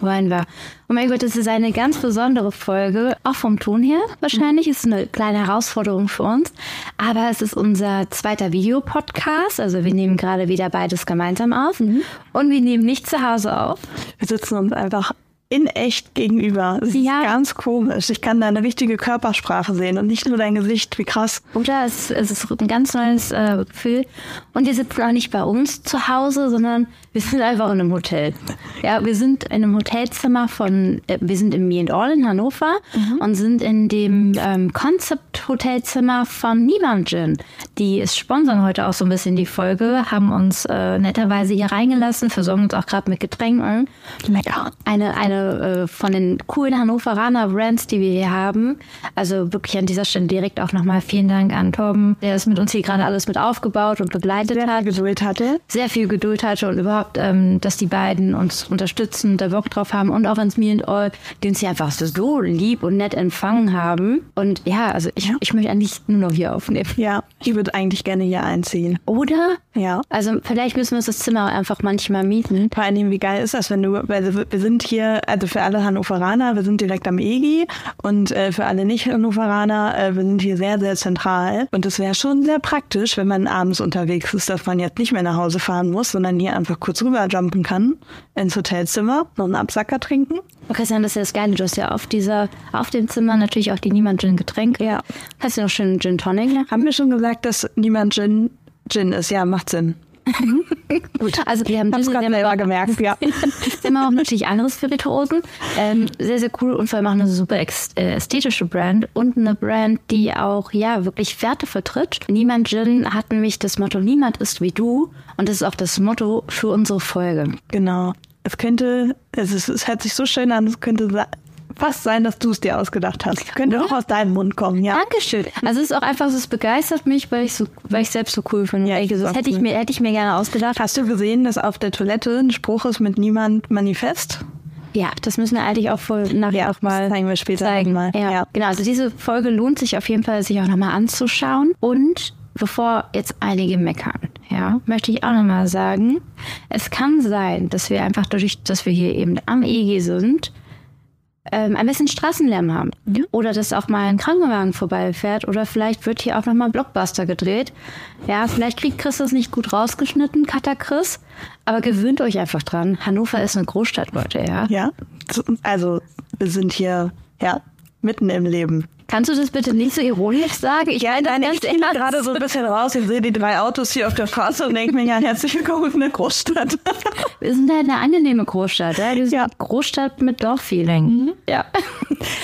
Wollen wir. Oh mein Gott, das ist eine ganz besondere Folge, auch vom Ton her wahrscheinlich. Ist eine kleine Herausforderung für uns. Aber es ist unser zweiter Videopodcast. Also wir nehmen gerade wieder beides gemeinsam auf. Und wir nehmen nicht zu Hause auf. Wir sitzen uns einfach in echt gegenüber. Das Ja. ist ganz komisch. Ich kann deine richtige Körpersprache sehen und nicht nur dein Gesicht. Wie krass. Oder es, es ist ein ganz neues äh, Gefühl. Und wir sitzen auch nicht bei uns zu Hause, sondern wir sind einfach in einem Hotel. Ja, wir sind in einem Hotelzimmer von, äh, wir sind im Me and All in Hannover und sind in dem ähm, Concept-Hotelzimmer von Niemand Gin. Die ist sponsern heute auch so ein bisschen die Folge, haben uns äh, netterweise hier reingelassen, versorgen uns auch gerade mit Getränken. Lecker. Eine, eine äh, von den coolen Hannoveraner Brands, die wir hier haben. Also wirklich an dieser Stelle direkt auch nochmal vielen Dank an Torben, der es mit uns hier gerade alles mit aufgebaut und begleitet Wer hat. Geduld hatte. Sehr viel Geduld hatte und überhaupt, ähm, dass die beiden uns unterstützen und da Bock drauf haben und auch ans Me and All, die uns hier einfach so lieb und nett empfangen haben. Und ja, also ich, ich möchte eigentlich nur noch hier aufnehmen. Ja, ich würde eigentlich gerne hier einziehen. Oder? Ja. Also vielleicht müssen wir uns das Zimmer einfach manchmal mieten. Vor Dingen, wie geil ist das, wenn du, weil wir sind hier, also für alle Hannoveraner, wir sind direkt am EGI und äh, für alle Nicht-Hannoveraner, äh, wir sind hier sehr, sehr zentral. Und es wäre schon sehr praktisch, wenn man abends unterwegs ist, dass man jetzt nicht mehr nach Hause fahren muss, sondern hier einfach kurz rüberjumpen kann ins Hotelzimmer, noch einen Absacker trinken. Oh, Christian, das ist ja das Geile. Du hast ja auf dieser, auf dem Zimmer natürlich auch die Niemand Gin Getränke. Ja. Hast du noch schön Gin Tonic? Ne? Haben wir schon gesagt, dass niemand Gin, Gin ist? Ja, macht Sinn. Gut. Also wir haben diese gerade selber gemerkt, ja. Wir haben auch natürlich andere Spirituosen. Ähm, sehr, sehr cool und vor allem auch eine super äh, ästhetische Brand und eine Brand, die auch ja wirklich Werte vertritt. Niemand Gin hat nämlich das Motto, niemand ist wie du. Und das ist auch das Motto für unsere Folge. Genau. Es könnte, es, ist, es hört sich so schön an, es könnte fast sein, dass du es dir ausgedacht hast. Könnte auch aus deinem Mund kommen, ja. Dankeschön. Also es ist auch einfach, es begeistert mich, weil ich so, weil ich selbst so cool finde. Ja, das hätte ich mir, hätte ich mir gerne ausgedacht. Hast du gesehen, dass auf der Toilette ein Spruch ist mit niemand manifest? Ja, das müssen wir eigentlich auch voll nachher auch mal zeigen wir später zeigen. mal. Ja. Ja. Genau, also diese Folge lohnt sich auf jeden Fall, sich auch nochmal anzuschauen. Und bevor jetzt einige meckern, ja, möchte ich auch nochmal sagen, es kann sein, dass wir einfach dadurch, dass wir hier eben am EG sind, ähm, ein bisschen Straßenlärm haben. Oder dass auch mal ein Krankenwagen vorbeifährt. Oder vielleicht wird hier auch nochmal Blockbuster gedreht. Ja, vielleicht kriegt Chris das nicht gut rausgeschnitten, Cutter Chris. Aber gewöhnt euch einfach dran. Hannover ist eine Großstadt, Leute, ja. Ja. Also, wir sind hier, ja, mitten im Leben. Kannst du das bitte nicht so ironisch sagen? Ich Nein, das ich bin gerade so ein bisschen raus. Ich sehe die drei Autos hier auf der Straße und denke mir, ja, herzlich willkommen in der Großstadt. Wir sind halt eine angenehme Großstadt. Ja? Die Ja. Großstadt mit Dorffeeling. Ja.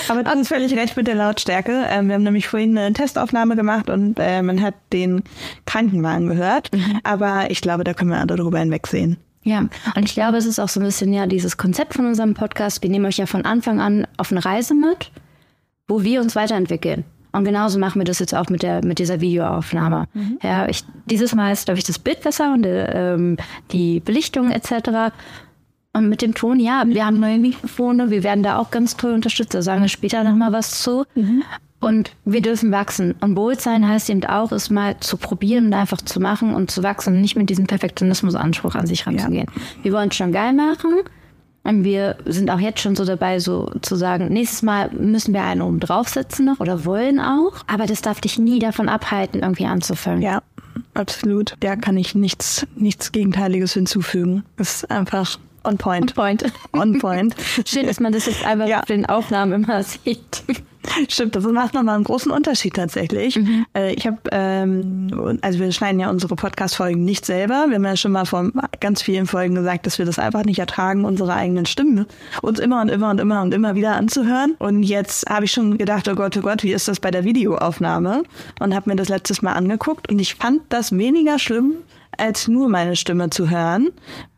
Aber du hast völlig recht mit der Lautstärke. Ähm, wir haben nämlich vorhin eine Testaufnahme gemacht und äh, man hat den Krankenwagen gehört. Aber ich glaube, da können wir alle drüber hinwegsehen. Ja, und ich glaube, es ist auch so ein bisschen ja dieses Konzept von unserem Podcast. Wir nehmen euch ja von Anfang an auf eine Reise mit, wo wir uns weiterentwickeln. Und genauso machen wir das jetzt auch mit der mit dieser Videoaufnahme. Ja, ich, dieses Mal ist, glaube ich, das Bild besser und äh, ähm, die Belichtung etc. Und mit dem Ton, ja, wir haben neue Mikrofone, wir werden da auch ganz toll unterstützt. Da sagen wir später noch mal was zu. Und wir dürfen wachsen. Und bold sein heißt eben auch, es mal zu probieren und einfach zu machen und zu wachsen und nicht mit diesem Perfektionismus-Anspruch an sich ranzugehen. Wir wollen es schon geil machen. Wir sind auch jetzt schon so dabei, so zu sagen, nächstes Mal müssen wir einen oben draufsetzen noch oder wollen auch. Aber das darf dich nie davon abhalten, irgendwie anzufangen. Ja, absolut. Da kann ich nichts, nichts Gegenteiliges hinzufügen. Ist einfach on point. Point. On point. Schön, dass man das jetzt einfach Ja. auf den Aufnahmen immer sieht. Stimmt, das macht nochmal einen großen Unterschied tatsächlich. Äh, ich habe, ähm, also wir schneiden ja unsere Podcast-Folgen nicht selber. Wir haben ja schon mal vor ganz vielen Folgen gesagt, dass wir das einfach nicht ertragen, unsere eigenen Stimmen uns immer und immer und immer und immer wieder anzuhören. Und jetzt habe ich schon gedacht, oh Gott, oh Gott, wie ist das bei der Videoaufnahme? Und habe mir das letztes Mal angeguckt und ich fand das weniger schlimm als nur meine Stimme zu hören,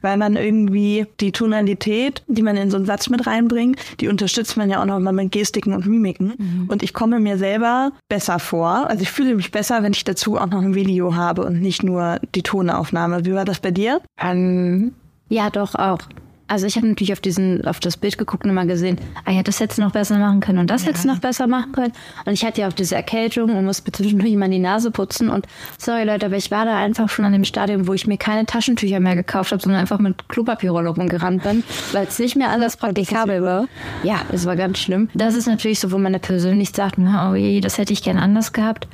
weil man irgendwie die Tonalität, die man in so einen Satz mit reinbringt, die unterstützt man ja auch noch mal mit Gestiken und Mimiken. Mhm. Und ich komme mir selber besser vor. Also ich fühle mich besser, wenn ich dazu auch noch ein Video habe und nicht nur die Tonaufnahme. Wie war das bei dir? Ähm, ja, doch auch. Also ich habe natürlich auf diesen, auf das Bild geguckt und mal gesehen, ah ja, das hättest du noch besser machen können und das ja. hättest du noch besser machen können. Und ich hatte ja auch diese Erkältung und musste zwischendurch mal die Nase putzen. Und sorry Leute, aber ich war da einfach schon an dem Stadium, wo ich mir keine Taschentücher mehr gekauft habe, sondern einfach mit Klopapierrolle rumgerannt bin, weil es nicht mehr alles praktikabel war. Ja, es war ganz schlimm. Das ist natürlich so, wo man persönlich sagt, oh je, das hätte ich gern anders gehabt.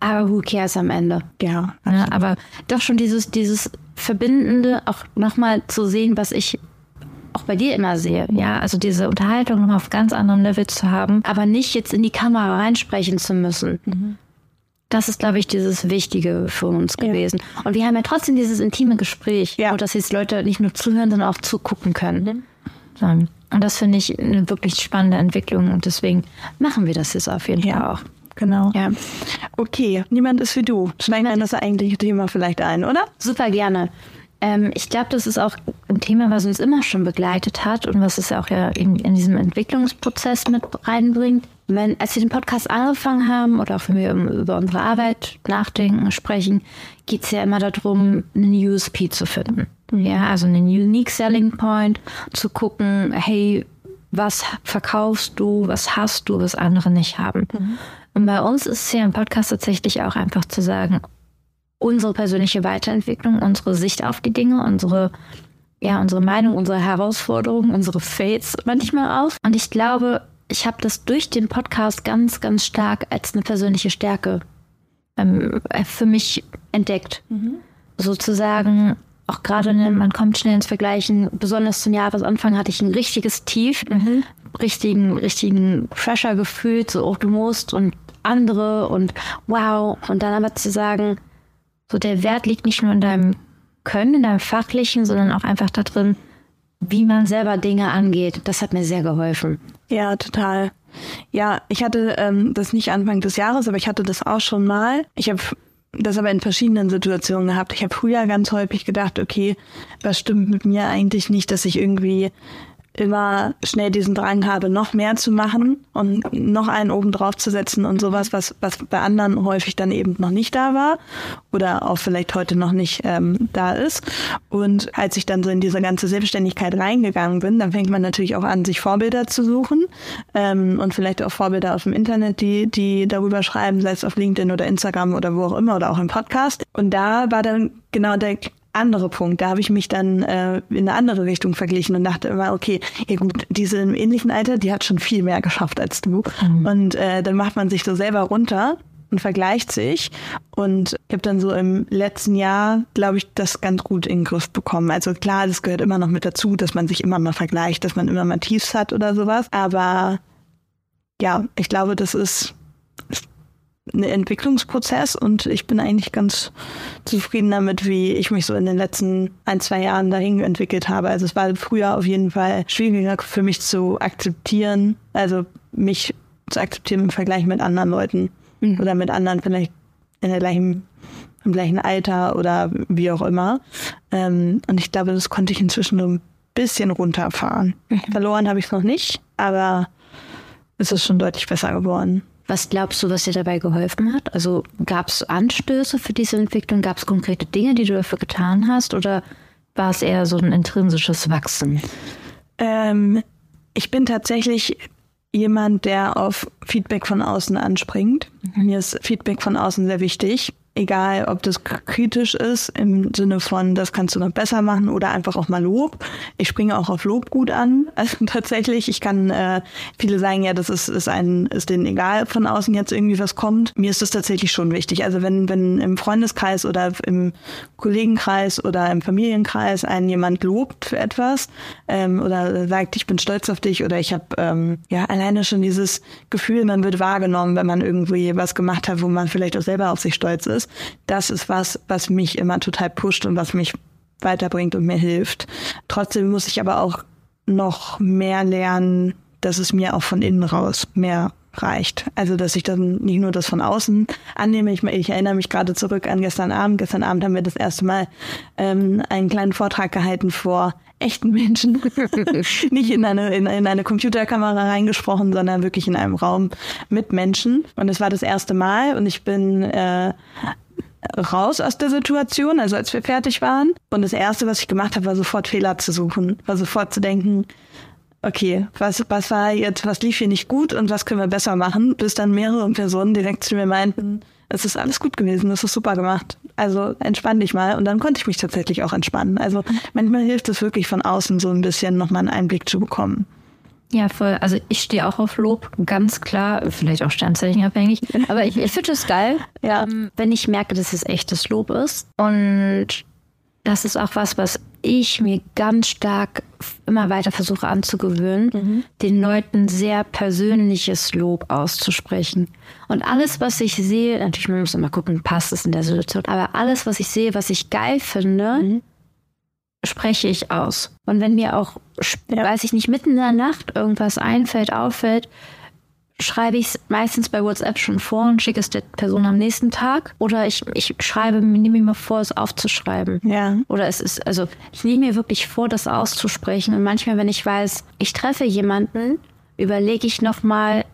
Aber who cares am Ende? Ja. ja aber doch schon dieses, dieses Verbindende, auch nochmal zu sehen, was ich auch bei dir immer sehe. Ja, also diese Unterhaltung noch auf ganz anderem Level zu haben, aber nicht jetzt in die Kamera reinsprechen zu müssen. Mhm. Das ist, glaube ich, dieses Wichtige für uns ja. gewesen. Und wir haben ja trotzdem dieses intime Gespräch, ja. dass jetzt Leute nicht nur zuhören, sondern auch zugucken können. Mhm. Und das finde ich eine wirklich spannende Entwicklung und deswegen machen wir das jetzt auf jeden ja. Fall auch. Genau. Ja. Okay, niemand ist wie du. Steigen wir das eigentliche Thema vielleicht ein, oder? Super gerne. Ähm, ich glaube, das ist auch ein Thema, was uns immer schon begleitet hat und was es auch ja in, in diesem Entwicklungsprozess mit reinbringt. Wenn, als wir den Podcast angefangen haben oder auch wenn wir über unsere Arbeit nachdenken, sprechen, geht es ja immer darum, einen USP zu finden. Ja, also einen Unique Selling Point, zu gucken, hey, was verkaufst du, was hast du, was andere nicht haben. Mhm. Und bei uns ist es ja im Podcast tatsächlich auch einfach zu sagen, unsere persönliche Weiterentwicklung, unsere Sicht auf die Dinge, unsere, ja, unsere Meinung, unsere Herausforderungen, unsere Fates manchmal auf. Und ich glaube, ich habe das durch den Podcast ganz, ganz stark als eine persönliche Stärke ähm, für mich entdeckt. Mhm. Sozusagen, auch gerade, man kommt schnell ins Vergleichen, besonders zum Jahresanfang hatte ich ein richtiges Tief, mhm. richtigen, richtigen Pressure gefühlt, so, oh, du musst und andere und wow. Und dann aber zu sagen, so der Wert liegt nicht nur in deinem Können, in deinem Fachlichen, sondern auch einfach da drin, wie man selber Dinge angeht. Das hat mir sehr geholfen. Ja, total. Ja, ich hatte ähm, das nicht Anfang des Jahres, aber ich hatte das auch schon mal. Ich habe das aber in verschiedenen Situationen gehabt. Ich habe früher ganz häufig gedacht, okay, was stimmt mit mir eigentlich nicht, dass ich irgendwie immer schnell diesen Drang habe, noch mehr zu machen und noch einen oben drauf zu setzen und sowas, was, was bei anderen häufig dann eben noch nicht da war oder auch vielleicht heute noch nicht ähm, da ist. Und als ich dann so in diese ganze Selbstständigkeit reingegangen bin, dann fängt man natürlich auch an, sich Vorbilder zu suchen ähm, und vielleicht auch Vorbilder aus dem Internet, die, die darüber schreiben, sei es auf LinkedIn oder Instagram oder wo auch immer oder auch im Podcast. Und da war dann genau der andere Punkt. Da habe ich mich dann äh, in eine andere Richtung verglichen und dachte immer, okay, ja gut, diese im ähnlichen Alter, die hat schon viel mehr geschafft als du. Mhm. Und äh, dann macht man sich so selber runter und vergleicht sich. Und ich habe dann so im letzten Jahr, glaube ich, das ganz gut in den Griff bekommen. Also klar, das gehört immer noch mit dazu, dass man sich immer mal vergleicht, dass man immer mal Tiefs hat oder sowas. Aber ja, ich glaube, das ist ein Entwicklungsprozess und ich bin eigentlich ganz zufrieden damit, wie ich mich so in den letzten ein, zwei Jahren dahin entwickelt habe. Also es war früher auf jeden Fall schwieriger für mich zu akzeptieren, also mich zu akzeptieren im Vergleich mit anderen Leuten mhm. oder mit anderen vielleicht in der gleichen im gleichen Alter oder wie auch immer. Ähm, und ich glaube, das konnte ich inzwischen so ein bisschen runterfahren. Mhm. Verloren habe ich es noch nicht, aber es ist schon deutlich besser geworden. Was glaubst du, was dir dabei geholfen hat? Also gab es Anstöße für diese Entwicklung? Gab es konkrete Dinge, die du dafür getan hast? Oder war es eher so ein intrinsisches Wachsen? Ähm, ich bin tatsächlich jemand, der auf Feedback von außen anspringt. Mhm. Mir ist Feedback von außen sehr wichtig egal ob das kritisch ist im Sinne von, das kannst du noch besser machen oder einfach auch mal Lob. Ich springe auch auf Lob gut an. Also tatsächlich, ich kann, äh, viele sagen ja, das ist, ist ein, ist denen egal von außen jetzt irgendwie was kommt. Mir ist das tatsächlich schon wichtig. Also wenn, wenn im Freundeskreis oder im Kollegenkreis oder im Familienkreis einen jemand lobt für etwas ähm, oder sagt, ich bin stolz auf dich oder ich habe ähm, ja alleine schon dieses Gefühl, man wird wahrgenommen, wenn man irgendwie was gemacht hat, wo man vielleicht auch selber auf sich stolz ist das ist was, was mich immer total pusht und was mich weiterbringt und mir hilft. Trotzdem muss ich aber auch noch mehr lernen, dass es mir auch von innen raus mehr reicht. Also, dass ich dann nicht nur das von außen annehme. Ich, ich erinnere mich gerade zurück an gestern Abend. Gestern Abend haben wir das erste Mal ähm, einen kleinen Vortrag gehalten vor echten Menschen. nicht in eine, in, in eine Computerkamera reingesprochen, sondern wirklich in einem Raum mit Menschen. Und es war das erste Mal und ich bin äh, raus aus der Situation, also als wir fertig waren. Und das Erste, was ich gemacht habe, war sofort Fehler zu suchen, war sofort zu denken, okay, was, was war jetzt, was lief hier nicht gut und was können wir besser machen, bis dann mehrere Personen direkt zu mir meinten, es ist alles gut gewesen, das ist super gemacht. Also entspann dich mal. Und dann konnte ich mich tatsächlich auch entspannen. Also manchmal hilft es wirklich von außen so ein bisschen nochmal einen Einblick zu bekommen. Ja, voll. Also ich stehe auch auf Lob, ganz klar, vielleicht auch sternzeichenabhängig. Aber ich, ich finde es geil, ja. Ähm, wenn ich merke, dass es echtes Lob ist. Und das ist auch was, was ich mir ganz stark immer weiter versuche anzugewöhnen, mhm. den Leuten sehr persönliches Lob auszusprechen. Und alles, was ich sehe, natürlich man muss immer gucken, passt es in der Situation, aber alles, was ich sehe, was ich geil finde, mhm spreche ich aus. Und wenn mir auch, ja. weiß ich nicht, mitten in der Nacht irgendwas einfällt, auffällt, schreibe ich es meistens bei WhatsApp schon vor und schicke es der Person am nächsten Tag. Oder ich, ich schreibe, nehme mir vor, es aufzuschreiben. Ja. Oder es ist, also ich nehme mir wirklich vor, das auszusprechen. Und manchmal, wenn ich weiß, ich treffe jemanden, überlege ich nochmal,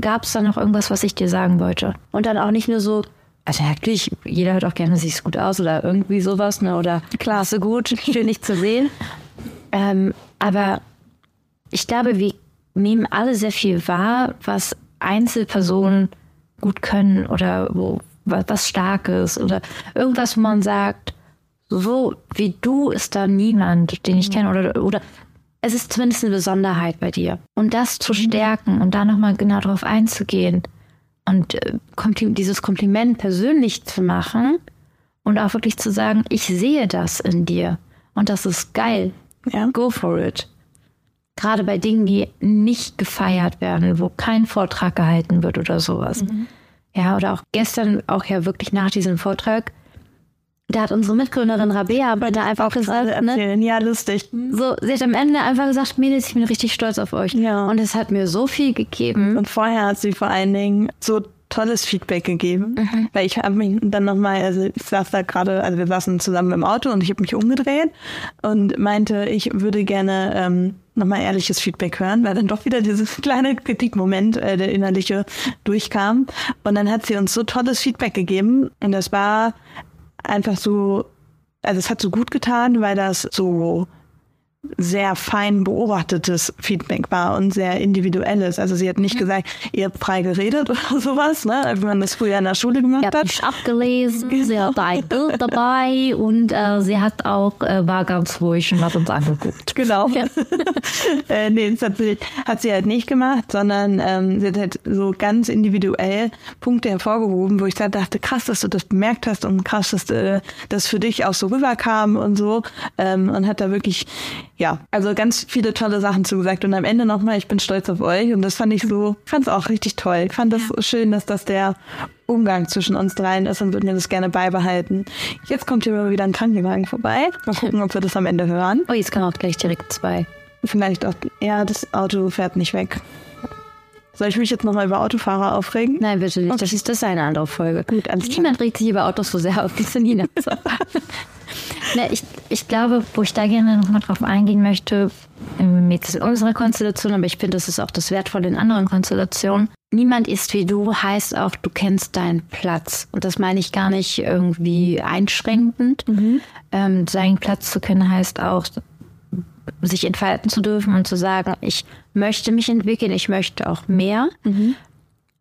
gab es da noch irgendwas, was ich dir sagen wollte? Und dann auch nicht nur so, also natürlich, jeder hört auch gerne, siehst gut aus oder irgendwie sowas, ne? Oder klasse gut, schön dich zu sehen. Ähm, aber ich glaube, wir nehmen alle sehr viel wahr, was Einzelpersonen gut können oder wo was Starkes oder irgendwas, wo man sagt, so wie du ist da niemand, den ich kenne oder oder es ist zumindest eine Besonderheit bei dir. Und das zu stärken und da nochmal genau drauf einzugehen, und äh, dieses Kompliment persönlich zu machen und auch wirklich zu sagen, ich sehe das in dir und das ist geil. Ja. Go for it. Gerade bei Dingen, die nicht gefeiert werden, wo kein Vortrag gehalten wird oder sowas. Mhm. Ja, oder auch gestern, auch ja wirklich nach diesem Vortrag, da hat unsere Mitgründerin Rabea aber da einfach gesagt, ne? Ja, lustig. So, sie hat am Ende einfach gesagt, Mädels, ich bin richtig stolz auf euch. Ja. Und es hat mir so viel gegeben. Und vorher hat sie vor allen Dingen so tolles Feedback gegeben, mhm. weil ich habe mich dann nochmal, also ich saß da gerade, also wir saßen zusammen im Auto und ich habe mich umgedreht und meinte, ich würde gerne ähm, nochmal ehrliches Feedback hören, weil dann doch wieder dieses kleine Kritikmoment, äh, der innerliche durchkam. Und dann hat sie uns so tolles Feedback gegeben und das war einfach so, also es hat so gut getan, weil das so sehr fein beobachtetes Feedback war und sehr individuelles. Also sie hat nicht gesagt, ihr habt frei geredet oder sowas, ne, wie man das früher in der Schule gemacht hat. Sie hat nicht abgelesen, genau. sie hat ein Bild dabei und äh, sie hat auch, äh, war ganz ruhig und hat uns angeguckt. Genau. Ja. äh, nee, das hat sie, hat sie halt nicht gemacht, sondern ähm, sie hat halt so ganz individuell Punkte hervorgehoben, wo ich dann dachte, krass, dass du das bemerkt hast und krass, dass äh, das für dich auch so rüberkam und so ähm, und hat da wirklich ja, also ganz viele tolle Sachen zugesagt und am Ende nochmal, ich bin stolz auf euch und das fand ich so, fand es auch richtig toll. Ich fand es ja. schön, dass das der Umgang zwischen uns dreien ist und würden wir das gerne beibehalten. Jetzt kommt hier mal wieder ein Krankenwagen vorbei. Mal gucken, ob wir das am Ende hören. Oh, jetzt kann auch gleich direkt zwei. Vielleicht auch, ja, das Auto fährt nicht weg. Soll ich mich jetzt nochmal über Autofahrer aufregen? Nein, bitte nicht. Okay. Das ist das eine andere Folge. Gut, Niemand regt sich über Autos so sehr auf wie Nina. Na, ich, ich glaube, wo ich da gerne nochmal drauf eingehen möchte, mit unserer Konstellation, aber ich finde, das ist auch das Wertvolle in anderen Konstellationen. Niemand ist wie du, heißt auch, du kennst deinen Platz. Und das meine ich gar nicht irgendwie einschränkend. Mhm. Ähm, seinen Platz zu kennen heißt auch, sich entfalten zu dürfen und zu sagen, ich möchte mich entwickeln, ich möchte auch mehr. Mhm.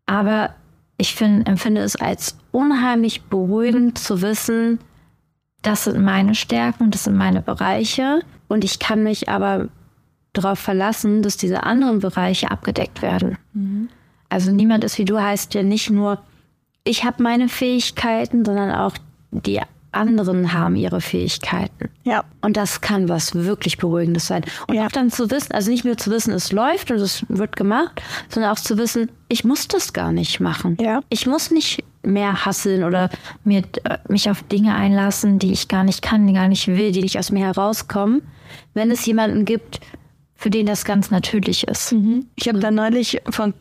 Aber ich find, empfinde es als unheimlich beruhigend zu wissen, das sind meine Stärken, das sind meine Bereiche und ich kann mich aber darauf verlassen, dass diese anderen Bereiche abgedeckt werden. Mhm. Also niemand ist wie du heißt ja nicht nur, ich habe meine Fähigkeiten, sondern auch die anderen haben ihre Fähigkeiten. Ja. Und das kann was wirklich Beruhigendes sein. Und ja. auch dann zu wissen, also nicht nur zu wissen, es läuft und es wird gemacht, sondern auch zu wissen, ich muss das gar nicht machen. Ja. Ich muss nicht mehr hasseln oder mir, äh, mich auf Dinge einlassen, die ich gar nicht kann, die gar nicht will, die nicht aus mir herauskommen, wenn es jemanden gibt, für den das ganz natürlich ist. Mhm. Ich habe da neulich von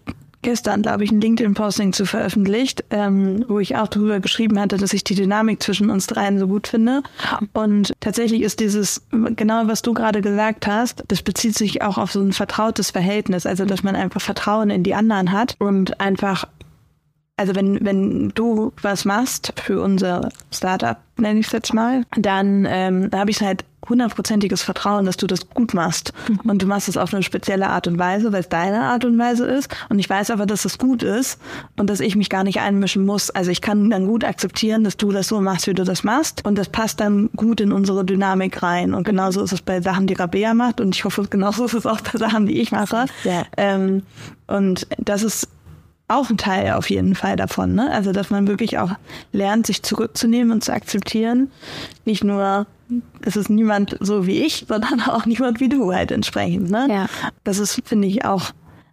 gestern, glaube ich, ein LinkedIn-Posting zu veröffentlicht, ähm, wo ich auch darüber geschrieben hatte, dass ich die Dynamik zwischen uns dreien so gut finde. Und tatsächlich ist dieses, genau was du gerade gesagt hast, das bezieht sich auch auf so ein vertrautes Verhältnis, also dass man einfach Vertrauen in die anderen hat und einfach also wenn, wenn du was machst für unser Startup, nenne ich es jetzt mal, dann ähm, da habe ich halt hundertprozentiges Vertrauen, dass du das gut machst. Mhm. Und du machst es auf eine spezielle Art und Weise, weil es deine Art und Weise ist. Und ich weiß aber, dass es gut ist und dass ich mich gar nicht einmischen muss. Also ich kann dann gut akzeptieren, dass du das so machst, wie du das machst. Und das passt dann gut in unsere Dynamik rein. Und genauso ist es bei Sachen, die Rabea macht. Und ich hoffe, genauso ist es auch bei Sachen, die ich mache. Ja. Ähm, und das ist auch ein Teil auf jeden Fall davon. Ne? Also, dass man wirklich auch lernt, sich zurückzunehmen und zu akzeptieren. Nicht nur, es ist niemand so wie ich, sondern auch niemand wie du halt entsprechend. Ne? Ja. Das ist, finde ich, auch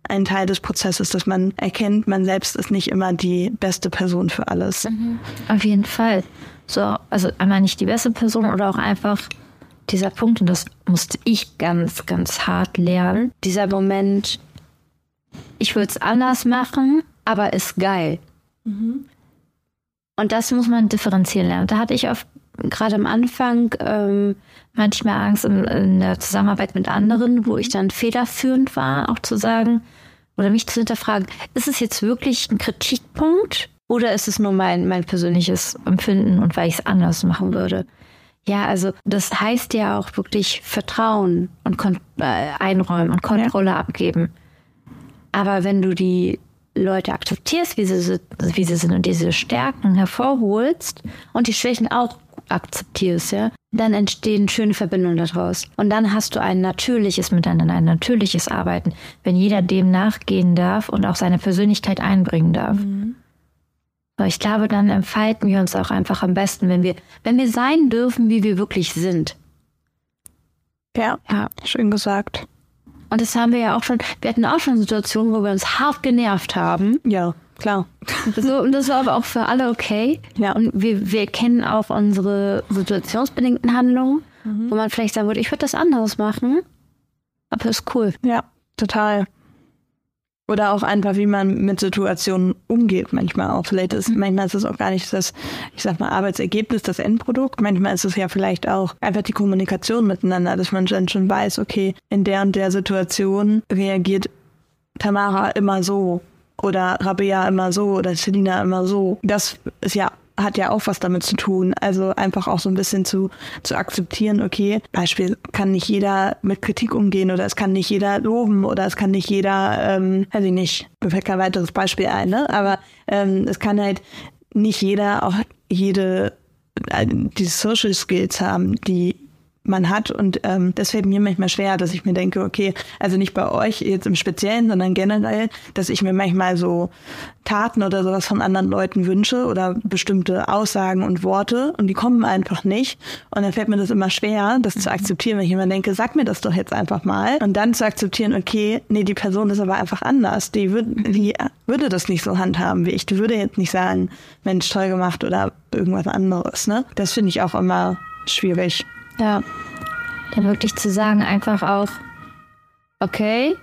ein Teil des Prozesses, dass man erkennt, man selbst ist nicht immer die beste Person für alles. Mhm. Auf jeden Fall. So, also einmal nicht die beste Person oder auch einfach dieser Punkt, und das musste ich ganz, ganz hart lernen. Dieser Moment, ich würde es anders machen, aber ist geil. Mhm. Und das muss man differenzieren lernen. Da hatte ich oft gerade am Anfang ähm, manchmal Angst in, in, der Zusammenarbeit mit anderen, wo ich dann federführend war, auch zu sagen oder mich zu hinterfragen, ist es jetzt wirklich ein Kritikpunkt oder ist es nur mein, mein persönliches Empfinden und weil ich es anders machen würde? Ja, also das heißt ja auch wirklich Vertrauen und Kon äh, einräumen und Kontrolle ja. abgeben. Aber wenn du die Leute akzeptierst, wie sie, wie sie sind und diese Stärken hervorholst und die Schwächen auch akzeptierst, ja, dann entstehen schöne Verbindungen daraus. Und dann hast du ein natürliches Miteinander, ein natürliches Arbeiten, wenn jeder dem nachgehen darf und auch seine Persönlichkeit einbringen darf. Mhm. Ich glaube, dann entfalten wir uns auch einfach am besten, wenn wir, wenn wir sein dürfen, wie wir wirklich sind. Ja, ja, schön gesagt. Und das haben wir ja auch schon, wir hatten auch schon Situationen, wo wir uns hart genervt haben. Ja, klar. So, und das war aber auch für alle okay. Ja. Und wir, wir kennen auch unsere situationsbedingten Handlungen, mhm. wo man vielleicht sagen würde, ich würde das anders machen. Aber ist cool. Ja, total. Oder auch einfach, wie man mit Situationen umgeht, manchmal auch. Vielleicht ist, mhm. manchmal ist es auch gar nicht das, ich sag mal, Arbeitsergebnis, das Endprodukt. Manchmal ist es ja vielleicht auch einfach die Kommunikation miteinander, dass man dann schon weiß, okay, in der und der Situation reagiert Tamara immer so oder Rabea immer so oder Selina immer so. Das ist ja hat ja auch was damit zu tun. Also einfach auch so ein bisschen zu, zu akzeptieren, okay, Beispiel kann nicht jeder mit Kritik umgehen oder es kann nicht jeder loben oder es kann nicht jeder, ähm, weiß ich nicht, mir fällt kein weiteres Beispiel ein, ne? Aber ähm, es kann halt nicht jeder auch jede äh, die Social Skills haben, die man hat. Und ähm, das fällt mir manchmal schwer, dass ich mir denke, okay, also nicht bei euch jetzt im Speziellen, sondern generell, dass ich mir manchmal so Taten oder sowas von anderen Leuten wünsche oder bestimmte Aussagen und Worte und die kommen einfach nicht. Und dann fällt mir das immer schwer, das zu akzeptieren, wenn ich immer denke, sag mir das doch jetzt einfach mal. Und dann zu akzeptieren, okay, nee, die Person ist aber einfach anders. Die, würd, die würde das nicht so handhaben wie ich. Die würde jetzt nicht sagen, Mensch, toll gemacht oder irgendwas anderes. Ne? Das finde ich auch immer schwierig. Ja. Dann wirklich zu sagen, einfach auch, okay,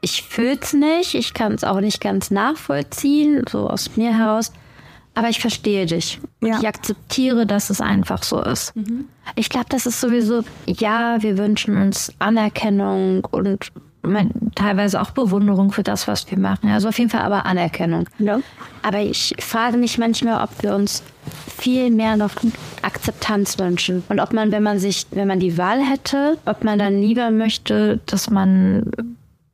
ich fühle es nicht, ich kann es auch nicht ganz nachvollziehen, so aus mir heraus, aber ich verstehe dich. Ja. Ich akzeptiere, dass es einfach so ist. Mhm. Ich glaube, das ist sowieso, ja, wir wünschen uns Anerkennung und teilweise auch Bewunderung für das, was wir machen. Also auf jeden Fall aber Anerkennung. Ja. Aber ich frage mich manchmal, ob wir uns viel mehr noch Akzeptanz wünschen. Und ob man, wenn man sich, wenn man die Wahl hätte, ob man dann lieber möchte, dass man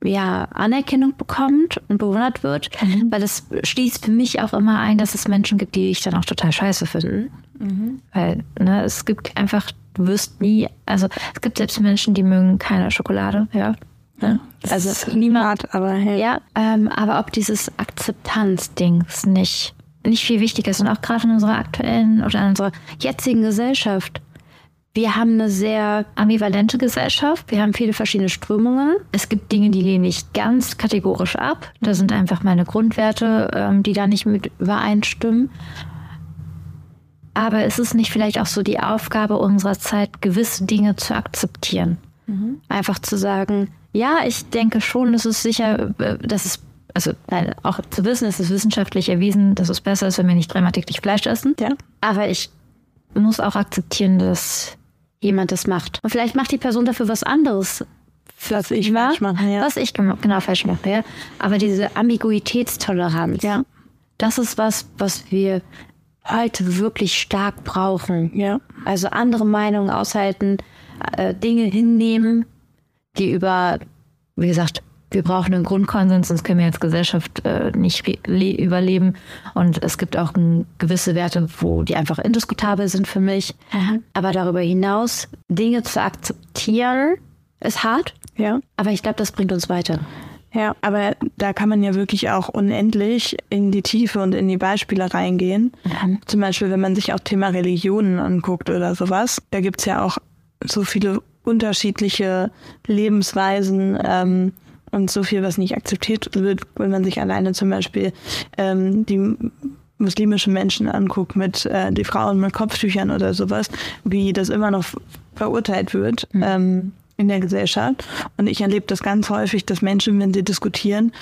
ja, Anerkennung bekommt und bewundert wird, mhm. weil das schließt für mich auch immer ein, dass es Menschen gibt, die ich dann auch total scheiße finde. Mhm. Weil ne, es gibt einfach, du wirst nie, also es gibt selbst Menschen, die mögen keine Schokolade, ja. Ne? Also niemand, aber hey. ja, ähm, aber ob dieses Akzeptanz-Dings nicht nicht viel wichtiger ist und auch gerade in unserer aktuellen oder in unserer jetzigen Gesellschaft. Wir haben eine sehr ambivalente Gesellschaft. Wir haben viele verschiedene Strömungen. Es gibt Dinge, die lehne ich ganz kategorisch ab. Da sind einfach meine Grundwerte, ähm, die da nicht mit übereinstimmen. Aber ist es nicht vielleicht auch so die Aufgabe unserer Zeit, gewisse Dinge zu akzeptieren? Mhm. Einfach zu sagen, ja, ich denke schon, es sicher, äh, dass es also auch zu wissen, es ist wissenschaftlich erwiesen, dass es besser ist, wenn wir nicht dreimal täglich Fleisch essen. Ja. Aber ich muss auch akzeptieren, dass jemand das macht. Und vielleicht macht die Person dafür was anderes. Was ich wahr, falsch mache, ja. Was ich genau falsch mache, ja. Aber diese Ambiguitätstoleranz, Ja. das ist was, was wir heute wirklich stark brauchen. Ja. Also andere Meinungen aushalten, äh, Dinge hinnehmen, die über, wie gesagt, wir brauchen einen Grundkonsens, sonst können wir als Gesellschaft äh, nicht überleben. Und es gibt auch gewisse Werte, wo die einfach indiskutabel sind für mich. Aber darüber hinaus, Dinge zu akzeptieren, ist hart. Ja. Aber ich glaube, das bringt uns weiter. Ja, aber da kann man ja wirklich auch unendlich in die Tiefe und in die Beispiele reingehen. Zum Beispiel, wenn man sich auch Thema Religionen anguckt oder sowas, da gibt's ja auch so viele unterschiedliche Lebensweisen ähm, und so viel, was nicht akzeptiert wird, wenn man sich alleine zum Beispiel ähm, die muslimische Menschen anguckt mit äh, die Frauen mit Kopftüchern oder sowas, wie das immer noch verurteilt wird. Ähm, in der Gesellschaft. Und ich erlebe das ganz häufig, dass Menschen, wenn sie diskutieren,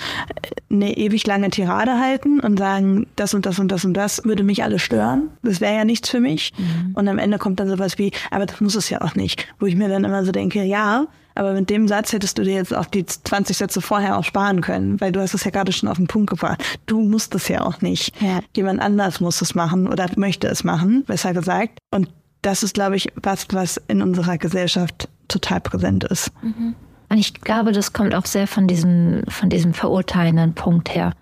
eine ewig lange Tirade halten und sagen, das und das und das und das würde mich alles stören. Das wäre ja nichts für mich. Und am Ende kommt dann sowas wie, aber das muss es ja auch nicht. Wo ich mir dann immer so denke, ja, aber mit dem Satz hättest du dir jetzt auch die 20 Sätze vorher auch sparen können, weil du hast es ja gerade schon auf den Punkt gebracht. Du musst es ja auch nicht. Ja. Jemand anders muss es machen oder möchte es machen, besser gesagt. Und das ist, glaube ich, was, was in unserer Gesellschaft total präsent ist. Und ich glaube, das kommt auch sehr von diesem, von diesem verurteilenden Punkt her.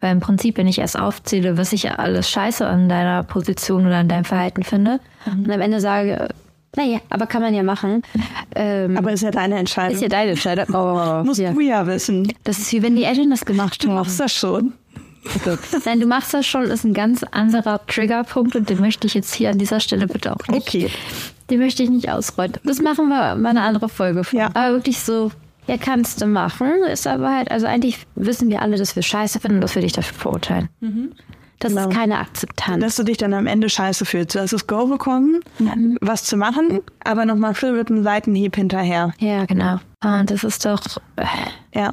Weil im Prinzip, wenn ich erst aufzähle, was ich alles scheiße an deiner Position oder an deinem Verhalten finde, und am Ende sage, naja, aber kann man ja machen. Ähm, Aber ist ja deine Entscheidung. ist ja deine Entscheidung. Oh, Musst ja. du ja wissen. Das ist wie wenn die Eltern das gemacht Du haben. machst das schon. Nein, du machst das schon, ist ein ganz anderer Triggerpunkt und den möchte ich jetzt hier an dieser Stelle bitte auch nicht. Okay. Den möchte ich nicht ausrollen. Das machen wir mal eine andere Folge. von. Ja. Aber wirklich so, ja, kannst du machen, ist aber halt, also eigentlich wissen wir alle, dass wir scheiße finden und dass wir dich dafür verurteilen. Das Genau. ist keine Akzeptanz. Dass du dich dann am Ende scheiße fühlst. Du hast das Go bekommen, was zu machen, aber nochmal schön mit einem Seitenhieb hinterher. ja, genau. Und das ist doch, äh, Ja.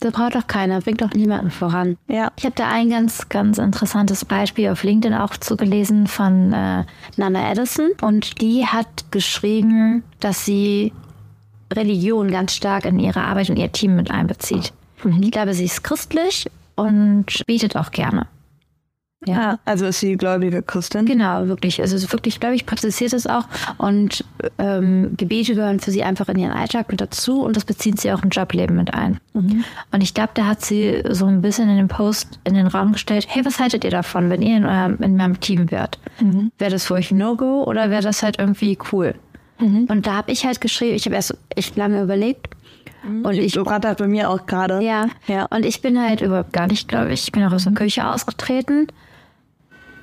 Das braucht doch keiner, bringt doch niemanden voran. Ja. Ich habe da ein ganz, ganz interessantes Beispiel auf LinkedIn auch zugelesen von äh, Nana Edison. Und die hat geschrieben, dass sie Religion ganz stark in ihre Arbeit und ihr Team mit einbezieht. Ich glaube, sie ist christlich und betet auch gerne. Ja. Ah, also ist sie gläubige Christin. Genau, wirklich. Also ist wirklich, glaube ich, praktiziert es auch. Und ähm, Gebete gehören für sie einfach in ihren Alltag mit dazu und das bezieht sie auch im Jobleben mit ein. Und ich glaube, da hat sie so ein bisschen in dem Post in den Raum gestellt, hey, was haltet ihr davon, wenn ihr in, eurem, in meinem Team wärt? Wäre das für euch ein No-Go oder wäre das halt irgendwie cool? Und da habe ich halt geschrieben, ich habe erst echt lange überlegt. Und ich So bei mir auch gerade. ja, Ja. Und ich bin halt überhaupt gar nicht, glaube ich. Ich bin auch aus der Küche ausgetreten.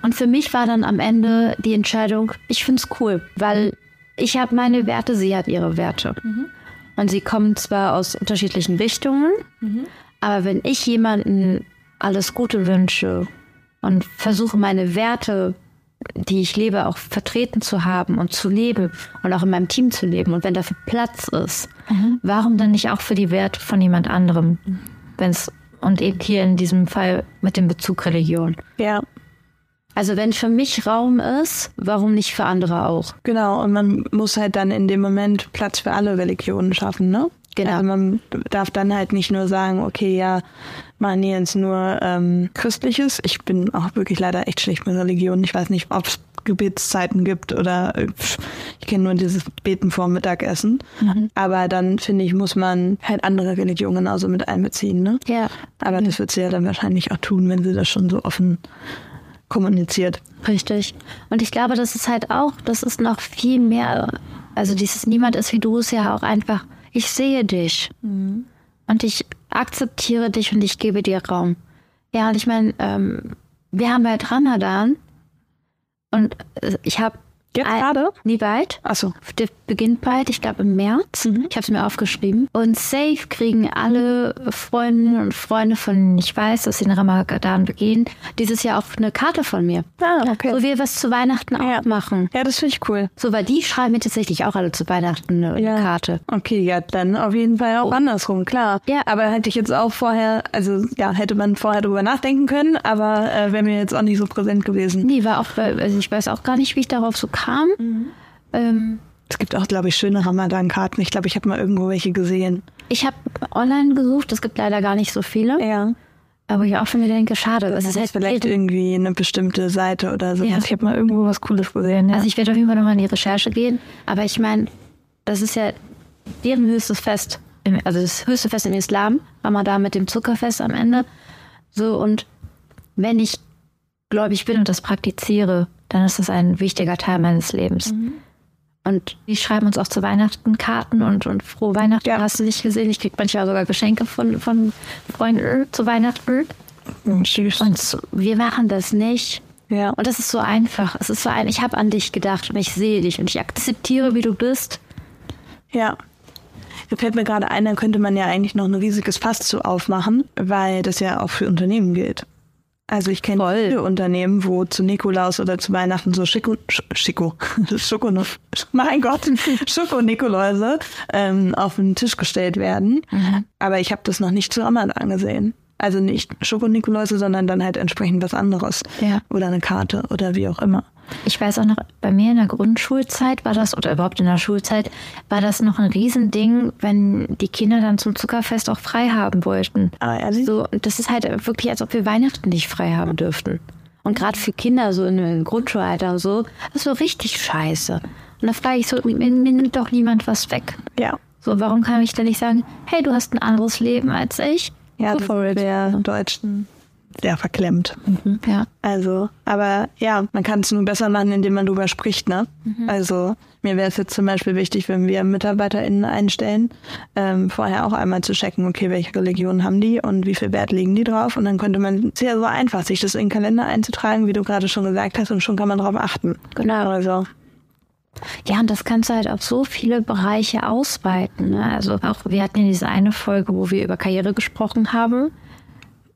Und für mich war dann am Ende die Entscheidung, ich finde es cool, weil ich habe meine Werte, sie hat ihre Werte. Und sie kommen zwar aus unterschiedlichen Richtungen, aber wenn ich jemandem alles Gute wünsche und versuche meine Werte, die ich lebe, auch vertreten zu haben und zu leben und auch in meinem Team zu leben und wenn dafür Platz ist, warum dann nicht auch für die Werte von jemand anderem, wenn es und eben hier in diesem Fall mit dem Bezug Religion. Ja. Also wenn für mich Raum ist, warum nicht für andere auch? Genau, und man muss halt dann in dem Moment Platz für alle Religionen schaffen, ne? Genau. Also man darf dann halt nicht nur sagen, okay, ja, machen jetzt nur ähm, Christliches. Ich bin auch wirklich leider echt schlecht mit Religionen. Ich weiß nicht, ob es Gebetszeiten gibt oder äh, ich kenne nur dieses Beten vor Mittagessen. Aber dann finde ich, muss man halt andere Religionen genauso mit einbeziehen, ne? Ja. Aber das wird sie ja dann wahrscheinlich auch tun, wenn sie das schon so offen kommuniziert. Richtig. Und ich glaube, das ist halt auch, das ist noch viel mehr, also dieses Niemand ist wie du ist ja auch einfach, ich sehe dich und ich akzeptiere dich und ich gebe dir Raum. Ja, und ich meine, ähm, wir haben halt Ramadan und äh, ich habe Jetzt Ein- gerade? Nie bald. Achso. Der beginnt bald, ich glaube im März. Mhm. Ich habe es mir aufgeschrieben. Und safe kriegen alle Freundinnen und Freunde von, ich weiß, dass sie in Ramadan begehen, dieses Jahr auch eine Karte von mir. Ah, okay. So wie wir was zu Weihnachten Ja. auch machen. Ja, das finde ich cool. So, weil die schreiben mir tatsächlich auch alle zu Weihnachten eine Ja. Karte. Okay, ja, dann auf jeden Fall auch andersrum, klar. Ja. Aber hätte ich jetzt auch vorher, also ja, hätte man vorher drüber nachdenken können, aber äh, wäre mir jetzt auch nicht so präsent gewesen. Nee, war auch, also ich weiß auch gar nicht, wie ich darauf so kam. Mhm. Ähm, Es gibt auch, glaube ich, schöne Ramadan-Karten. Ich glaube, ich habe mal irgendwo welche gesehen. ich habe online gesucht, es gibt leider gar nicht so viele. Ja. Aber ich auch schon wieder denke, schade. Es Das ist ist halt vielleicht irgendwie eine bestimmte Seite oder so. Ja. Ich habe mal irgendwo was Cooles gesehen. Ja. Also ich werde auf jeden Fall nochmal in die Recherche gehen. Aber ich meine, das ist ja deren höchstes Fest. Im, also das höchste Fest im Islam. Ramadan mit dem Zuckerfest am Ende. So, und wenn ich gläubig bin und das praktiziere, dann ist das ein wichtiger Teil meines Lebens. Und die schreiben uns auch zu Weihnachten Karten und, und frohe Weihnachten. Ja. Hast du nicht gesehen? Ich krieg manchmal sogar Geschenke von, von Freunden zu Weihnachten. Hm, Tschüss. Und wir machen das nicht. Ja. Und das ist so einfach. Es ist so ein, ich habe an dich gedacht und ich sehe dich und ich akzeptiere, wie du bist. Ja. Da fällt mir gerade ein, dann könnte man ja eigentlich noch ein riesiges Fass zu aufmachen, weil das ja auch für Unternehmen gilt. Also ich kenne viele Unternehmen, wo zu Nikolaus oder zu Weihnachten so Schiko, Sch- Schiko, Schoko, mein Gott, Schoko-Nikoläuse ähm, auf den Tisch gestellt werden. Aber ich habe das noch nicht zu Ramadan gesehen. Also nicht Schoko-Nikoläuse, sondern dann halt entsprechend was anderes. Ja. Oder eine Karte oder wie auch immer. Ich weiß auch noch, bei mir in der Grundschulzeit war das, oder überhaupt in der Schulzeit, war das noch ein Riesending, wenn die Kinder dann zum Zuckerfest auch frei haben wollten. Ah, ehrlich? So, und das ist halt wirklich, als ob wir Weihnachten nicht frei haben dürften. Und gerade für Kinder so in im Grundschulalter und so, das ist so richtig scheiße. Und da frage ich so, mir, mir nimmt doch niemand was weg. Ja. So, warum kann ich denn nicht sagen, hey, du hast ein anderes Leben als ich? Ja, Go das der Deutschen sehr verklemmt. Ja. Also, aber ja, man kann es nur besser machen, indem man drüber spricht, ne? Also, mir wäre es jetzt zum Beispiel wichtig, wenn wir MitarbeiterInnen einstellen, ähm, vorher auch einmal zu checken, okay, welche Religion haben die und wie viel Wert legen die drauf? Und dann könnte man, es ist ja so einfach, sich das in den Kalender einzutragen, wie du gerade schon gesagt hast, und schon kann man drauf achten. Genau. Also, Ja, und das kannst du halt auf so viele Bereiche ausweiten. Ne? Also auch, wir hatten ja diese eine Folge, wo wir über Karriere gesprochen haben.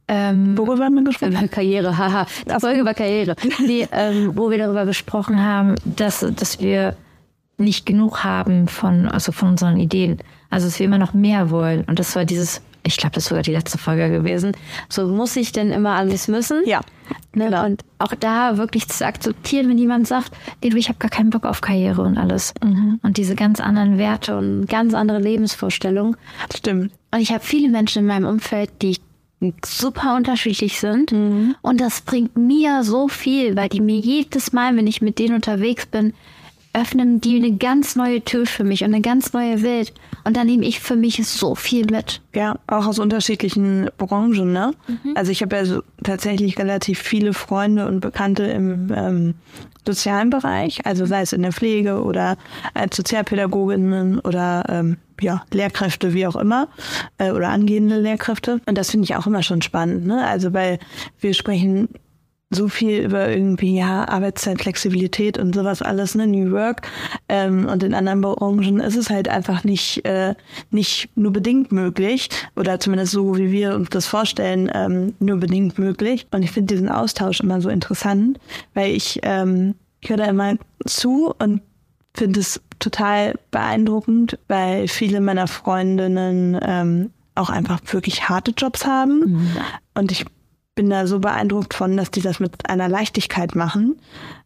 Ähm, worüber haben wir gesprochen? über Karriere, haha. Die Folge über Karriere. Nee, ähm, wo wir darüber gesprochen haben, dass, dass wir nicht genug haben von, also von unseren Ideen. Also dass wir immer noch mehr wollen. Und das war dieses, ich glaube, das ist sogar die letzte Folge gewesen. So muss ich denn immer alles müssen? Ja. Ne? Und auch da wirklich zu akzeptieren, wenn jemand sagt, nee, du, ich habe gar keinen Bock auf Karriere und alles. Und diese ganz anderen Werte und ganz andere Lebensvorstellungen. Stimmt. Und ich habe viele Menschen in meinem Umfeld, die super unterschiedlich sind. Und das bringt mir so viel, weil die mir jedes Mal, wenn ich mit denen unterwegs bin, öffnen die eine ganz neue Tür für mich und eine ganz neue Welt. Und dann nehme ich für mich so viel mit. Ja, auch aus unterschiedlichen Branchen, ne? Also ich habe ja so tatsächlich relativ viele Freunde und Bekannte im ähm, sozialen Bereich, also sei es in der Pflege oder als Sozialpädagoginnen oder ähm, ja, Lehrkräfte, wie auch immer, äh, oder angehende Lehrkräfte. Und das finde ich auch immer schon spannend, ne? Also weil wir sprechen so viel über irgendwie, ja, Arbeitszeitflexibilität und sowas alles, ne, New Work. Ähm, und in anderen Branchen ist es halt einfach nicht, äh, nicht nur bedingt möglich oder zumindest so, wie wir uns das vorstellen, ähm, nur bedingt möglich. Und ich finde diesen Austausch immer so interessant, weil ich, ähm, ich höre da immer zu und finde es total beeindruckend, weil viele meiner Freundinnen ähm, auch einfach wirklich harte Jobs haben. Und ich bin da so beeindruckt von, dass die das mit einer Leichtigkeit machen,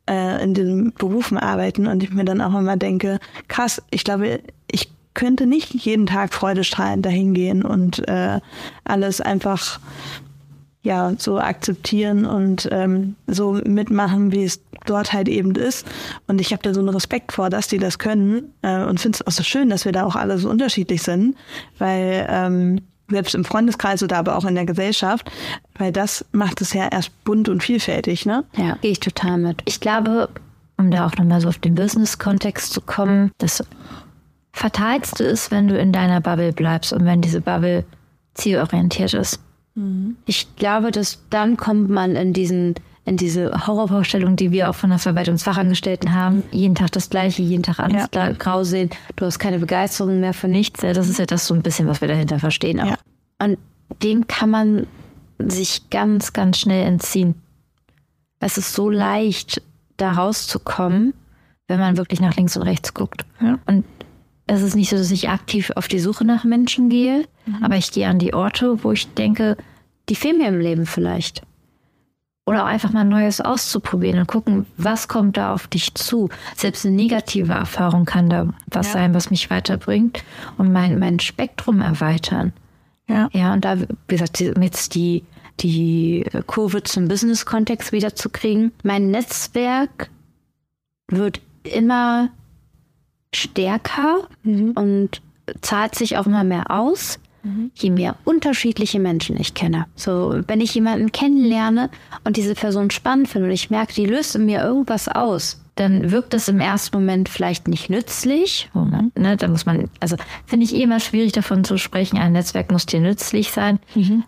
äh, in diesen Berufen arbeiten und ich mir dann auch immer denke, krass, ich glaube, ich könnte nicht jeden Tag freudestrahlend dahin gehen und äh, alles einfach ja so akzeptieren und ähm, so mitmachen, wie es dort halt eben ist. Und ich habe da so einen Respekt vor, dass die das können äh, und finde es auch so schön, dass wir da auch alle so unterschiedlich sind, weil ähm, selbst im Freundeskreis oder aber auch in der Gesellschaft, weil das macht es ja erst bunt und vielfältig, ne? Ja, gehe ich total mit. Ich glaube, um da auch nochmal so auf den Business-Kontext zu kommen, das Fatalste ist, wenn du in deiner Bubble bleibst und wenn diese Bubble zielorientiert ist. Ich glaube, dass dann kommt man in diesen, in diese Horrorvorstellung, die wir auch von der Verwaltungsfachangestellten haben. Jeden Tag das Gleiche, jeden Tag alles ja. grau sehen. Du hast keine Begeisterung mehr für nichts. Das ist ja das so ein bisschen, was wir dahinter verstehen. Ja. Und dem kann man sich ganz, ganz schnell entziehen. Es ist so leicht, da rauszukommen, wenn man wirklich nach links und rechts guckt. Ja. Und es ist nicht so, dass ich aktiv auf die Suche nach Menschen gehe, mhm. aber ich gehe an die Orte, wo ich denke, die fehlen mir im Leben vielleicht. Oder auch einfach mal Neues auszuprobieren und gucken, was kommt da auf dich zu. Selbst eine negative Erfahrung kann da was ja. sein, was mich weiterbringt und mein, mein Spektrum erweitern. Ja. Ja, und da, wie gesagt, jetzt die, die Kurve zum Business-Kontext wiederzukriegen. Mein Netzwerk wird immer stärker mhm. und zahlt sich auch immer mehr aus, mhm. je mehr unterschiedliche Menschen ich kenne. So, wenn ich jemanden kennenlerne und diese Person spannend finde und ich merke, die löst in mir irgendwas aus, dann wirkt es im ersten Moment vielleicht nicht nützlich. Mhm. Ne, da muss man, also finde ich eh immer schwierig davon zu sprechen, ein Netzwerk muss dir nützlich sein. Mhm.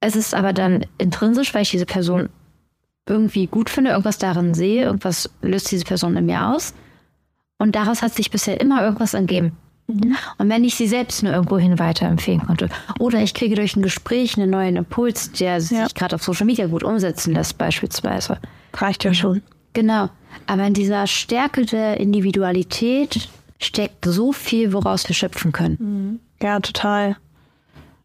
Es ist aber dann intrinsisch, weil ich diese Person irgendwie gut finde, irgendwas darin sehe, irgendwas löst diese Person in mir aus. Und daraus hat sich bisher immer irgendwas ergeben. Mhm. Und wenn ich sie selbst nur irgendwohin weiterempfehlen konnte, oder ich kriege durch ein Gespräch einen neuen Impuls, der sich ja. gerade auf Social Media gut umsetzen lässt, beispielsweise. Reicht ja schon. Genau. Aber in dieser Stärke der Individualität steckt so viel, woraus wir schöpfen können. Mhm. Ja, total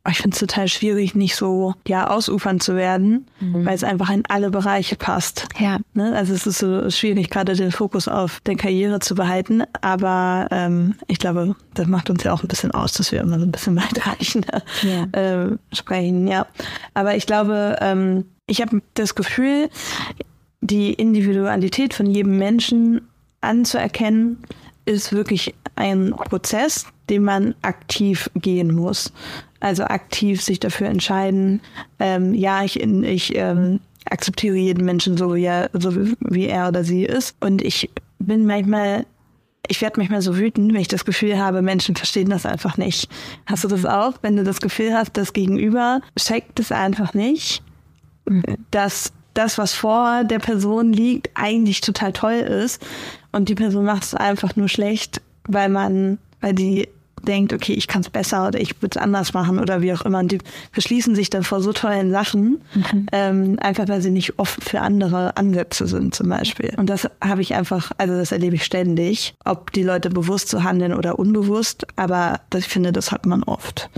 ich finde es total schwierig, nicht so ja ausufern zu werden, mhm. weil es einfach in alle Bereiche passt. Ja. Ne? Also es ist so schwierig, gerade den Fokus auf der Karriere zu behalten. Aber ähm, ich glaube, das macht uns ja auch ein bisschen aus, dass wir immer so ein bisschen weitreichender ja. äh, sprechen. Ja. Aber ich glaube, ähm, ich habe das Gefühl, die Individualität von jedem Menschen anzuerkennen, ist wirklich ein Prozess, den man aktiv gehen muss. Also aktiv sich dafür entscheiden, ähm, ja, ich, ich ähm, akzeptiere jeden Menschen so, wie er, so wie er oder sie ist. Und ich bin manchmal, ich werde manchmal so wütend, wenn ich das Gefühl habe, Menschen verstehen das einfach nicht. Hast du das auch, wenn du das Gefühl hast, das Gegenüber checkt es einfach nicht, dass das, was vor der Person liegt, eigentlich total toll ist und die Person macht es einfach nur schlecht, weil man, weil die denkt, okay, ich kann es besser oder ich würde es anders machen oder wie auch immer. Und die verschließen sich dann vor so tollen Sachen, mhm. ähm, einfach weil sie nicht offen für andere Ansätze sind zum Beispiel. Und das habe ich einfach, also das erlebe ich ständig, ob die Leute bewusst so handeln oder unbewusst, aber das, ich finde, das hat man oft.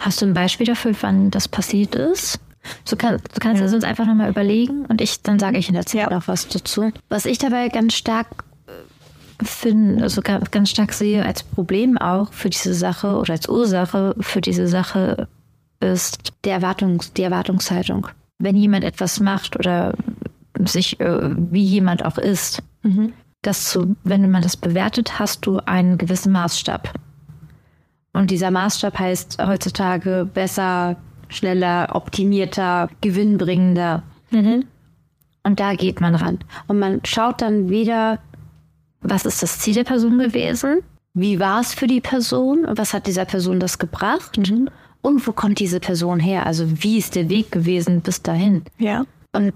Hast du ein Beispiel dafür, wann das passiert ist? So kann, du kannst ja. es uns einfach nochmal überlegen und ich, dann sage ich in der Zeit ja. auch was dazu. Was ich dabei ganz stark finde, also ganz stark sehe als Problem auch für diese Sache oder als Ursache für diese Sache ist der Erwartungs, die Erwartungshaltung. Wenn jemand etwas macht oder sich äh, wie jemand auch ist, mhm. dass zu, wenn man das bewertet, hast du einen gewissen Maßstab. Und dieser Maßstab heißt heutzutage besser, schneller, optimierter, gewinnbringender. Mhm. Und da geht man ran. Und man schaut dann wieder was ist das Ziel der Person gewesen? Wie war es für die Person? Was hat dieser Person das gebracht? Mhm. Und wo kommt diese Person her? Also wie ist der Weg gewesen bis dahin? Ja. Und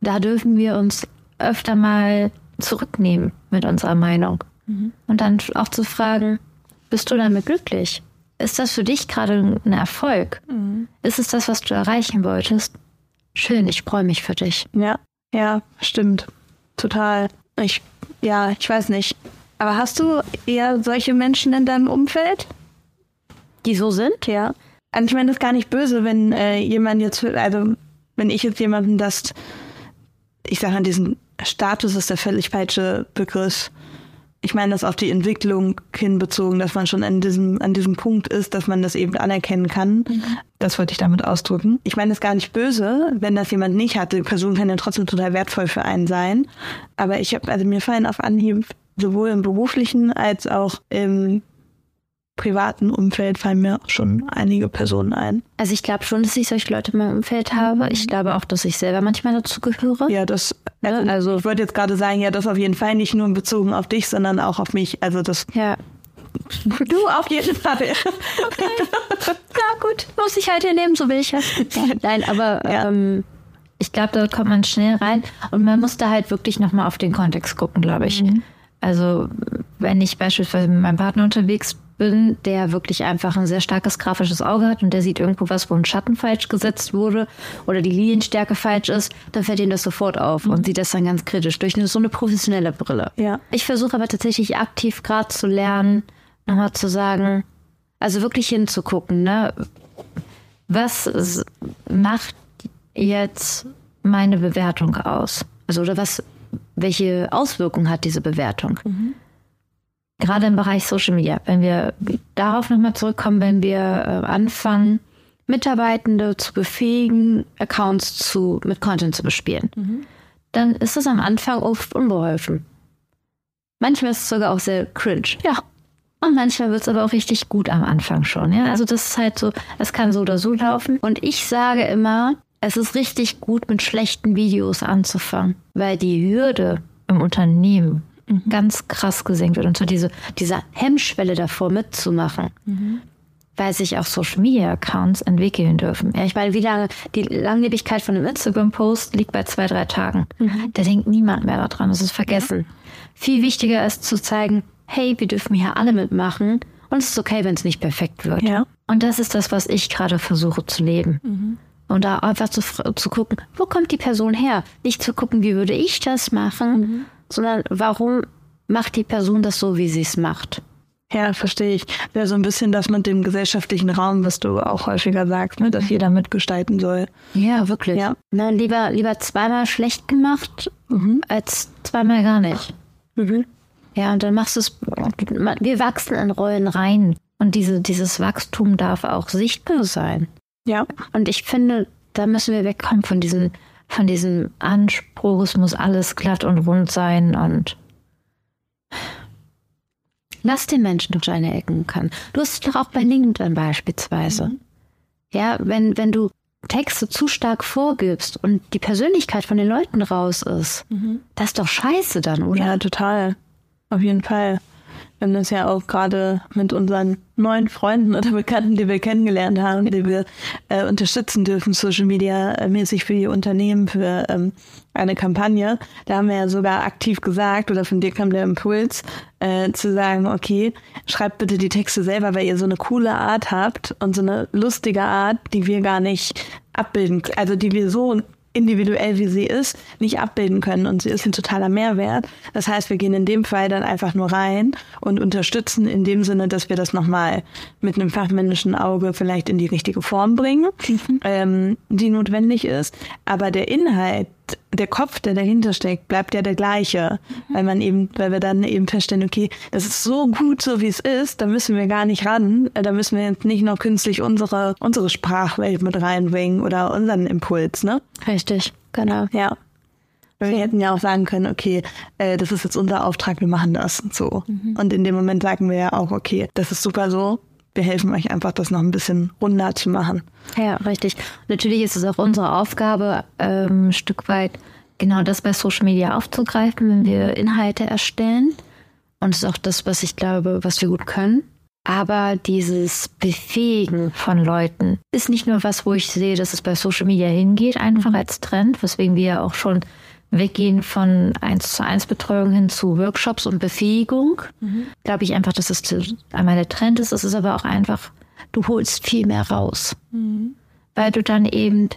da dürfen wir uns öfter mal zurücknehmen mit unserer Meinung. Mhm. Und dann auch zu fragen, bist du damit glücklich? Ist das für dich gerade ein Erfolg? Mhm. Ist es das, was du erreichen wolltest? Schön, ich freue mich für dich. Ja, ja, stimmt. Total. Ich ja, ich weiß nicht. Aber hast du eher solche Menschen in deinem Umfeld? Die so sind? Ja. Also ich meine, das ist gar nicht böse, wenn äh, jemand jetzt, also wenn ich jetzt jemanden das, ich sage an diesen Status ist der völlig falsche Begriff. Ich meine das auf die Entwicklung hinbezogen, dass man schon an diesem, an diesem Punkt ist, dass man das eben anerkennen kann. Mhm. Das wollte ich damit ausdrücken. Ich meine das gar nicht böse, wenn das jemand nicht hatte. Die Person kann ja trotzdem total wertvoll für einen sein. Aber ich habe, also mir fallen auf Anhieb sowohl im beruflichen als auch im privaten Umfeld fallen mir schon einige Personen ein. Also ich glaube schon, dass ich solche Leute in meinem Umfeld habe. Ich glaube auch, dass ich selber manchmal dazu gehöre. Ja, das also, also ich wollte jetzt gerade sagen, ja, das auf jeden Fall nicht nur bezogen auf dich, sondern auch auf mich. Also das Ja. Du auf jeden Fall. Okay. Ja, gut. Muss ich halt hinnehmen, so will ich ja. Nein, aber ja. ähm, Ich glaube, da kommt man schnell rein und man muss da halt wirklich nochmal auf den Kontext gucken, glaube ich. Mhm. Also wenn ich beispielsweise mit meinem Partner unterwegs bin, der wirklich einfach ein sehr starkes grafisches Auge hat und der sieht irgendwo was, wo ein Schatten falsch gesetzt wurde oder die Linienstärke falsch ist, dann fällt ihm das sofort auf und sieht das dann ganz kritisch durch eine, so eine professionelle Brille. Ja. Ich versuche aber tatsächlich aktiv gerade zu lernen, nochmal zu sagen, also wirklich hinzugucken, ne? Was macht jetzt meine Bewertung aus? Also oder was, welche Auswirkungen hat diese Bewertung? Gerade im Bereich Social Media, wenn wir darauf nochmal zurückkommen, wenn wir äh, anfangen, Mitarbeitende zu befähigen, Accounts zu, mit Content zu bespielen, dann ist es am Anfang oft unbeholfen. Manchmal ist es sogar auch sehr cringe. Ja. Und manchmal wird es aber auch richtig gut am Anfang schon. Ja, also das ist halt so, es kann so oder so laufen. Und ich sage immer, es ist richtig gut, mit schlechten Videos anzufangen, weil die Hürde im Unternehmen ganz krass gesenkt wird. Und zwar diese, diese Hemmschwelle davor mitzumachen. Weil sich auch Social Media Accounts entwickeln dürfen. Ja, ich meine, wie lange die Langlebigkeit von einem Instagram-Post liegt bei zwei, drei Tagen. Da denkt niemand mehr daran. Das ist vergessen. Viel wichtiger ist zu zeigen, hey, wir dürfen hier alle mitmachen und es ist okay, wenn es nicht perfekt wird. Ja. Und das ist das, was ich gerade versuche zu leben. Und da einfach zu, zu gucken, wo kommt die Person her? Nicht zu gucken, wie würde ich das machen, sondern warum macht die Person das so, wie sie es macht. Ja, verstehe ich. Ja, so ein bisschen das mit dem gesellschaftlichen Raum, was du auch häufiger sagst, ne, dass jeder mitgestalten soll. Ja, wirklich. Ja. Na, lieber, lieber zweimal schlecht gemacht, als zweimal gar nicht. Ja, und dann machst du es, wir wachsen in Rollen rein. Und diese, dieses Wachstum darf auch sichtbar sein. Ja. Und ich finde, da müssen wir wegkommen von diesem, von diesem Anspruch, es muss alles glatt und rund sein und lass den Menschen durch seine Ecken kann. Du hast es doch auch bei LinkedIn beispielsweise. Ja, wenn, wenn du Texte zu stark vorgibst und die Persönlichkeit von den Leuten raus ist, das ist doch scheiße dann, oder? Ja, total. Auf jeden Fall. Haben das ja auch gerade mit unseren neuen Freunden oder Bekannten, die wir kennengelernt haben, die wir äh, unterstützen dürfen, Social Media äh, mäßig für die Unternehmen, für ähm, eine Kampagne. Da haben wir ja sogar aktiv gesagt, oder von dir kam der Impuls, äh, zu sagen, okay, schreibt bitte die Texte selber, weil ihr so eine coole Art habt und so eine lustige Art, die wir gar nicht abbilden, also die wir so individuell wie sie ist, nicht abbilden können. Und sie ist ein totaler Mehrwert. Das heißt, wir gehen in dem Fall dann einfach nur rein und unterstützen in dem Sinne, dass wir das nochmal mit einem fachmännischen Auge vielleicht in die richtige Form bringen, ähm, die notwendig ist. Aber der Inhalt, der Kopf, der dahinter steckt, bleibt ja der gleiche. Weil man eben, weil wir dann eben feststellen, okay, das ist so gut, so wie es ist, da müssen wir gar nicht ran. Da müssen wir jetzt nicht noch künstlich unsere, unsere Sprachwelt mit reinbringen oder unseren Impuls, ne? Richtig, genau. Ja. Wir hätten ja auch sagen können, okay, äh, das ist jetzt unser Auftrag, wir machen das so. Und in dem Moment sagen wir ja auch, okay, das ist super so. Wir helfen euch einfach, das noch ein bisschen runder zu machen. Ja, richtig. Natürlich ist es auch unsere Aufgabe, ähm, ein Stück weit genau das bei Social Media aufzugreifen, wenn wir Inhalte erstellen. Und es ist auch das, was ich glaube, was wir gut können. Aber dieses Befähigen von Leuten ist nicht nur was, wo ich sehe, dass es bei Social Media hingeht, einfach als Trend, weswegen wir ja auch schon weggehen von 1 zu 1 Betreuung hin zu Workshops und Befähigung. Glaube ich einfach, dass es einmal der Trend ist. Es ist aber auch einfach, du holst viel mehr raus weil du dann eben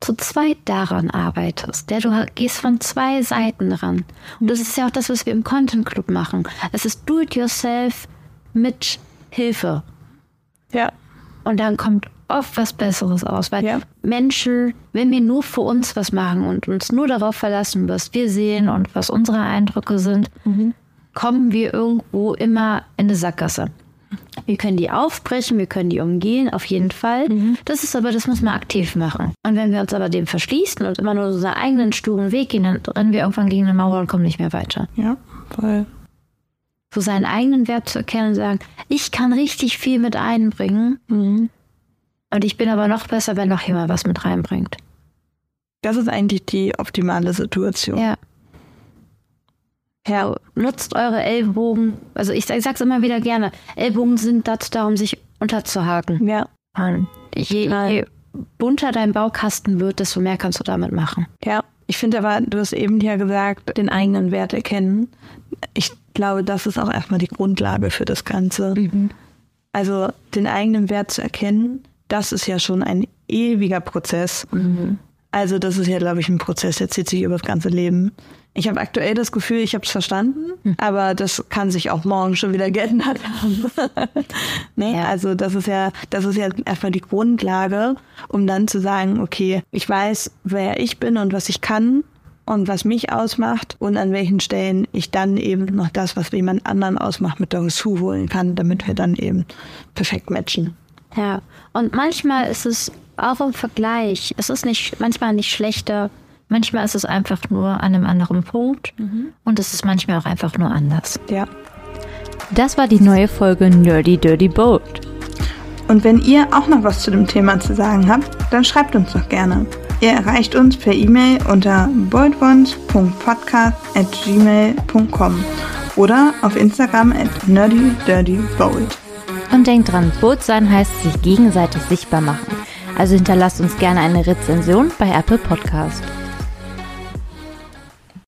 zu zweit daran arbeitest. Ja, du gehst von zwei Seiten ran. Und das ist ja auch das, was wir im Content Club machen. Es ist Do-it-yourself mit Hilfe. Ja. Und dann kommt oft was Besseres aus, weil Ja. Menschen, wenn wir nur für uns was machen und uns nur darauf verlassen, was wir sehen und was unsere Eindrücke sind, kommen wir irgendwo immer in eine Sackgasse. Wir können die aufbrechen, wir können die umgehen, auf jeden Fall. Das ist aber, das muss man aktiv machen. Und wenn wir uns aber dem verschließen und immer nur unseren eigenen sturen Weg gehen, dann rennen wir irgendwann gegen eine Mauer und kommen nicht mehr weiter. Ja, voll. So seinen eigenen Wert zu erkennen und sagen, ich kann richtig viel mit einbringen. Und ich bin aber noch besser, wenn noch jemand was mit reinbringt. Das ist eigentlich die optimale Situation. Ja. Ja, nutzt eure Ellbogen. Also ich, ich sag's immer wieder gerne. Ellbogen sind dazu da, um sich unterzuhaken. Ja. Und je, je bunter dein Baukasten wird, desto mehr kannst du damit machen. Ja, ich finde aber, du hast eben ja gesagt, den eigenen Wert erkennen. Ich glaube, das ist auch erstmal die Grundlage für das Ganze. Also den eigenen Wert zu erkennen, das ist ja schon ein ewiger Prozess. Also das ist ja, glaube ich, ein Prozess, der zieht sich über das ganze Leben. Ich habe aktuell das Gefühl, ich habe es verstanden, aber das kann sich auch morgen schon wieder geändert haben. nee, Ja. also das ist ja, das ist ja erstmal die Grundlage, um dann zu sagen, okay, ich weiß, wer ich bin und was ich kann und was mich ausmacht und an welchen Stellen ich dann eben noch das, was jemand anderen ausmacht, mit dazu holen kann, damit wir dann eben perfekt matchen. Ja, und manchmal ist es auch im Vergleich, es ist nicht manchmal nicht schlechter, manchmal ist es einfach nur an einem anderen Punkt und es ist manchmal auch einfach nur anders. Ja. Das war die neue Folge Nerdy Dirty Bold. Und wenn ihr auch noch was zu dem Thema zu sagen habt, dann schreibt uns doch gerne. Ihr erreicht uns per E-Mail unter boldones.podcast.gmail.com oder auf Instagram at nerdydirtybold. Und denkt dran, Bold sein heißt sich gegenseitig sichtbar machen. Also hinterlasst uns gerne eine Rezension bei Apple Podcast.